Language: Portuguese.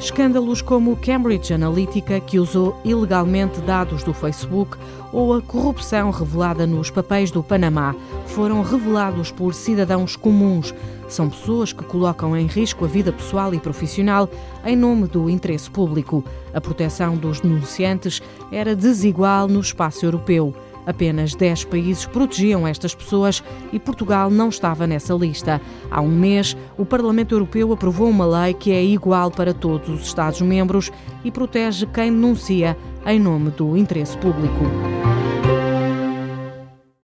Escândalos como Cambridge Analytica, que usou ilegalmente dados do Facebook, ou a corrupção revelada nos papéis do Panamá foram revelados por cidadãos comuns. São pessoas que colocam em risco a vida pessoal e profissional em nome do interesse público. A proteção dos denunciantes era desigual no espaço europeu. Apenas 10 países protegiam estas pessoas e Portugal não estava nessa lista. Há um mês, o Parlamento Europeu aprovou uma lei que é igual para todos os Estados-membros e protege quem denuncia em nome do interesse público.